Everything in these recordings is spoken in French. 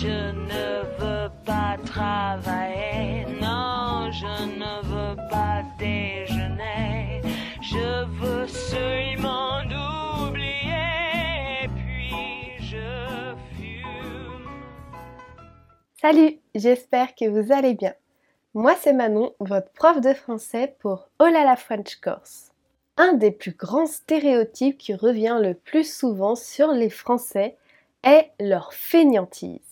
Je ne veux pas travailler, non, je ne veux pas déjeuner. Je veux seulement oublier, puis je fume. Salut, j'espère que vous allez bien. Moi c'est Manon, votre prof de français pour Oh la French Course. Un des plus grands stéréotypes qui revient le plus souvent sur les Français est leur fainéantise.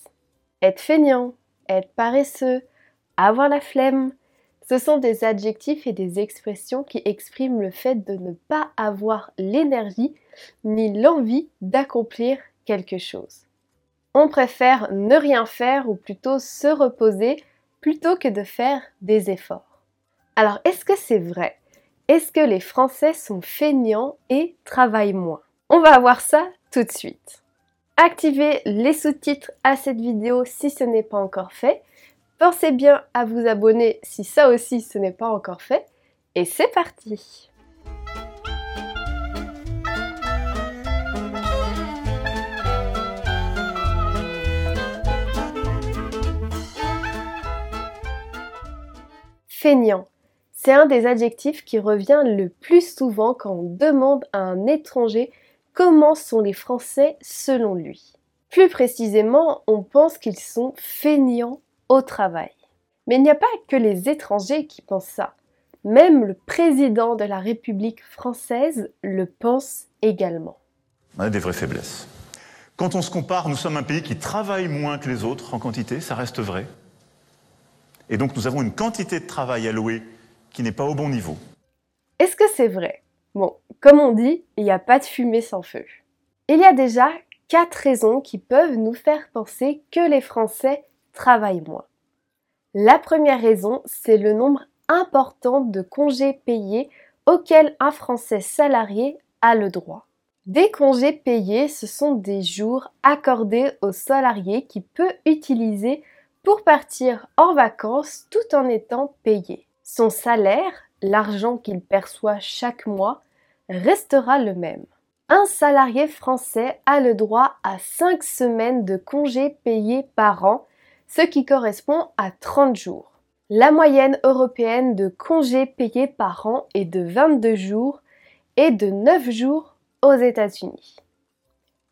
Être feignant, être paresseux, avoir la flemme, ce sont des adjectifs et des expressions qui expriment le fait de ne pas avoir l'énergie ni l'envie d'accomplir quelque chose. On préfère ne rien faire ou plutôt se reposer plutôt que de faire des efforts. Alors est-ce que c'est vrai? Est-ce que les Français sont feignants et travaillent moins? On va voir ça tout de suite. Activez les sous-titres à cette vidéo si ce n'est pas encore fait. Pensez bien à vous abonner si ça aussi ce n'est pas encore fait. Et c'est parti Feignant. C'est un des adjectifs qui revient le plus souvent quand on demande à un étranger comment sont les Français selon lui. Plus précisément, on pense qu'ils sont feignants au travail. Mais il n'y a pas que les étrangers qui pensent ça. Même le président de la République française le pense également. On a des vraies faiblesses. Quand on se compare, nous sommes un pays qui travaille moins que les autres en quantité, ça reste vrai. Et donc nous avons une quantité de travail allouée qui n'est pas au bon niveau. Est-ce que c'est vrai Bon, comme on dit, il n'y a pas de fumée sans feu. Il y a déjà quatre raisons qui peuvent nous faire penser que les Français travaillent moins. La première raison, c'est le nombre important de congés payés auxquels un Français salarié a le droit. Des congés payés, ce sont des jours accordés au salarié qui peut utiliser pour partir en vacances tout en étant payé. Son salaire, l'argent qu'il perçoit chaque mois, restera le même. Un salarié français a le droit à 5 semaines de congés payés par an, ce qui correspond à 30 jours. La moyenne européenne de congés payés par an est de 22 jours et de 9 jours aux États-Unis.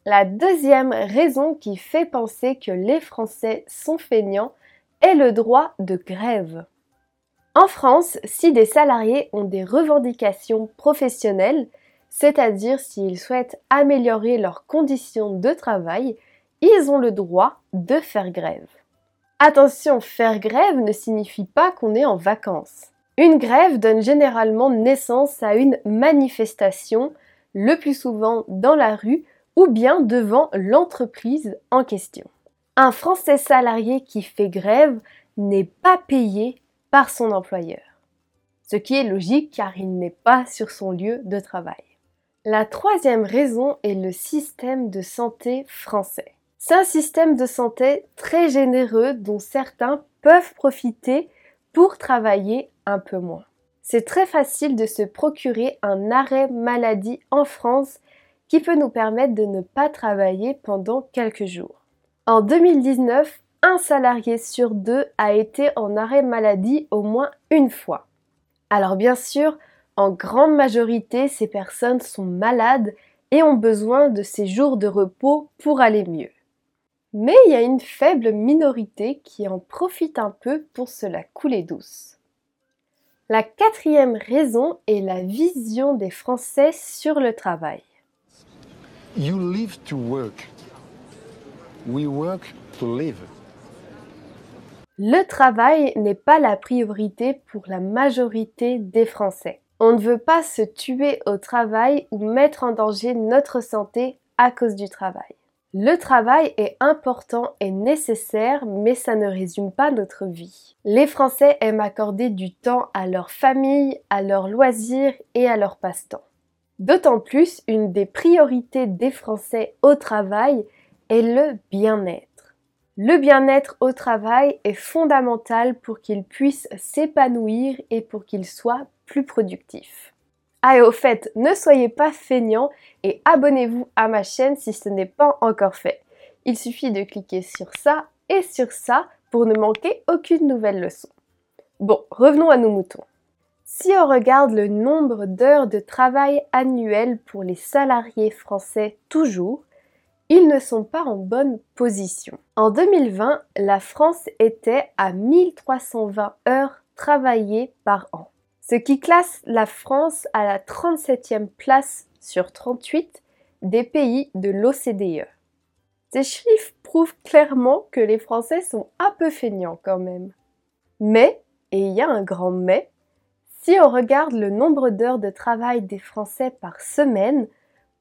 La deuxième raison qui fait penser que les Français sont feignants est le droit de grève. En France, si des salariés ont des revendications professionnelles, c'est-à-dire s'ils souhaitent améliorer leurs conditions de travail, ils ont le droit de faire grève. Attention, faire grève ne signifie pas qu'on est en vacances. Une grève donne généralement naissance à une manifestation, le plus souvent dans la rue ou bien devant l'entreprise en question. Un Français salarié qui fait grève n'est pas payé son employeur. Ce qui est logique car il n'est pas sur son lieu de travail. La troisième raison est le système de santé français. C'est un système de santé très généreux dont certains peuvent profiter pour travailler un peu moins. C'est très facile de se procurer un arrêt maladie en France qui peut nous permettre de ne pas travailler pendant quelques jours. En 2019, un salarié sur deux a été en arrêt maladie au moins une fois. Alors bien sûr, en grande majorité, ces personnes sont malades et ont besoin de ces jours de repos pour aller mieux. Mais il y a une faible minorité qui en profite un peu pour se la couler douce. La quatrième raison est la vision des Français sur le travail. You live to work. We work to live. Le travail n'est pas la priorité pour la majorité des Français. On ne veut pas se tuer au travail ou mettre en danger notre santé à cause du travail. Le travail est important et nécessaire, mais ça ne résume pas notre vie. Les Français aiment accorder du temps à leur famille, à leurs loisirs et à leur passe-temps. D'autant plus, une des priorités des Français au travail est le bien-être. Le bien-être au travail est fondamental pour qu'ils puissent s'épanouir et pour qu'ils soient plus productifs. Ah et au fait, ne soyez pas feignants et abonnez-vous à ma chaîne si ce n'est pas encore fait. Il suffit de cliquer sur ça et sur ça pour ne manquer aucune nouvelle leçon. Bon, revenons à nos moutons. Si on regarde le nombre d'heures de travail annuel pour les salariés français toujours, ils ne sont pas en bonne position. En 2020, la France était à 1320 heures travaillées par an, ce qui classe la France à la 37e place sur 38 des pays de l'OCDE. Ces chiffres prouvent clairement que les Français sont un peu feignants quand même. Mais, et il y a un grand mais, si on regarde le nombre d'heures de travail des Français par semaine,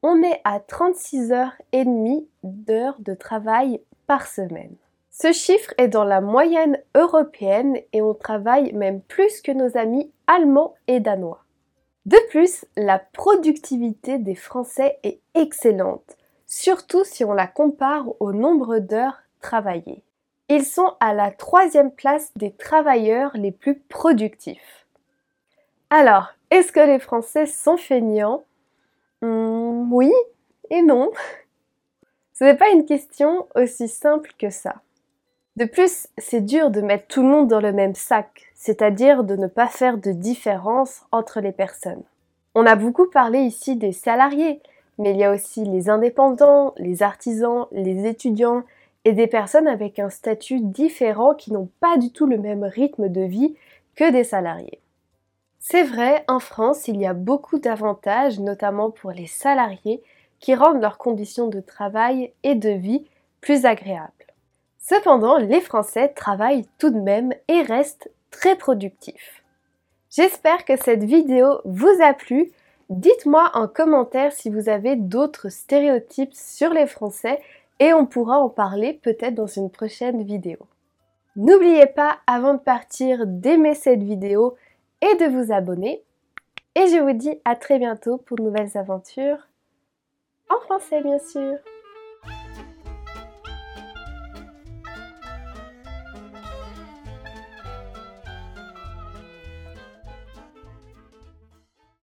on est à 36 heures et demie d'heures de travail par semaine. Ce chiffre est dans la moyenne européenne et on travaille même plus que nos amis allemands et danois. De plus, la productivité des Français est excellente, surtout si on la compare au nombre d'heures travaillées. Ils sont à la troisième place des travailleurs les plus productifs. Alors, est-ce que les Français sont feignants? Hmm, oui et non. Ce n'est pas une question aussi simple que ça. De plus, c'est dur de mettre tout le monde dans le même sac, c'est-à-dire de ne pas faire de différence entre les personnes. On a beaucoup parlé ici des salariés, mais il y a aussi les indépendants, les artisans, les étudiants et des personnes avec un statut différent qui n'ont pas du tout le même rythme de vie que des salariés. C'est vrai, en France, il y a beaucoup d'avantages, notamment pour les salariés, qui rendent leurs conditions de travail et de vie plus agréables. Cependant, les Français travaillent tout de même et restent très productifs. J'espère que cette vidéo vous a plu. Dites-moi en commentaire si vous avez d'autres stéréotypes sur les Français et on pourra en parler peut-être dans une prochaine vidéo. N'oubliez pas, avant de partir, d'aimer cette vidéo et de vous abonner. Et je vous dis à très bientôt pour de nouvelles aventures en français bien sûr.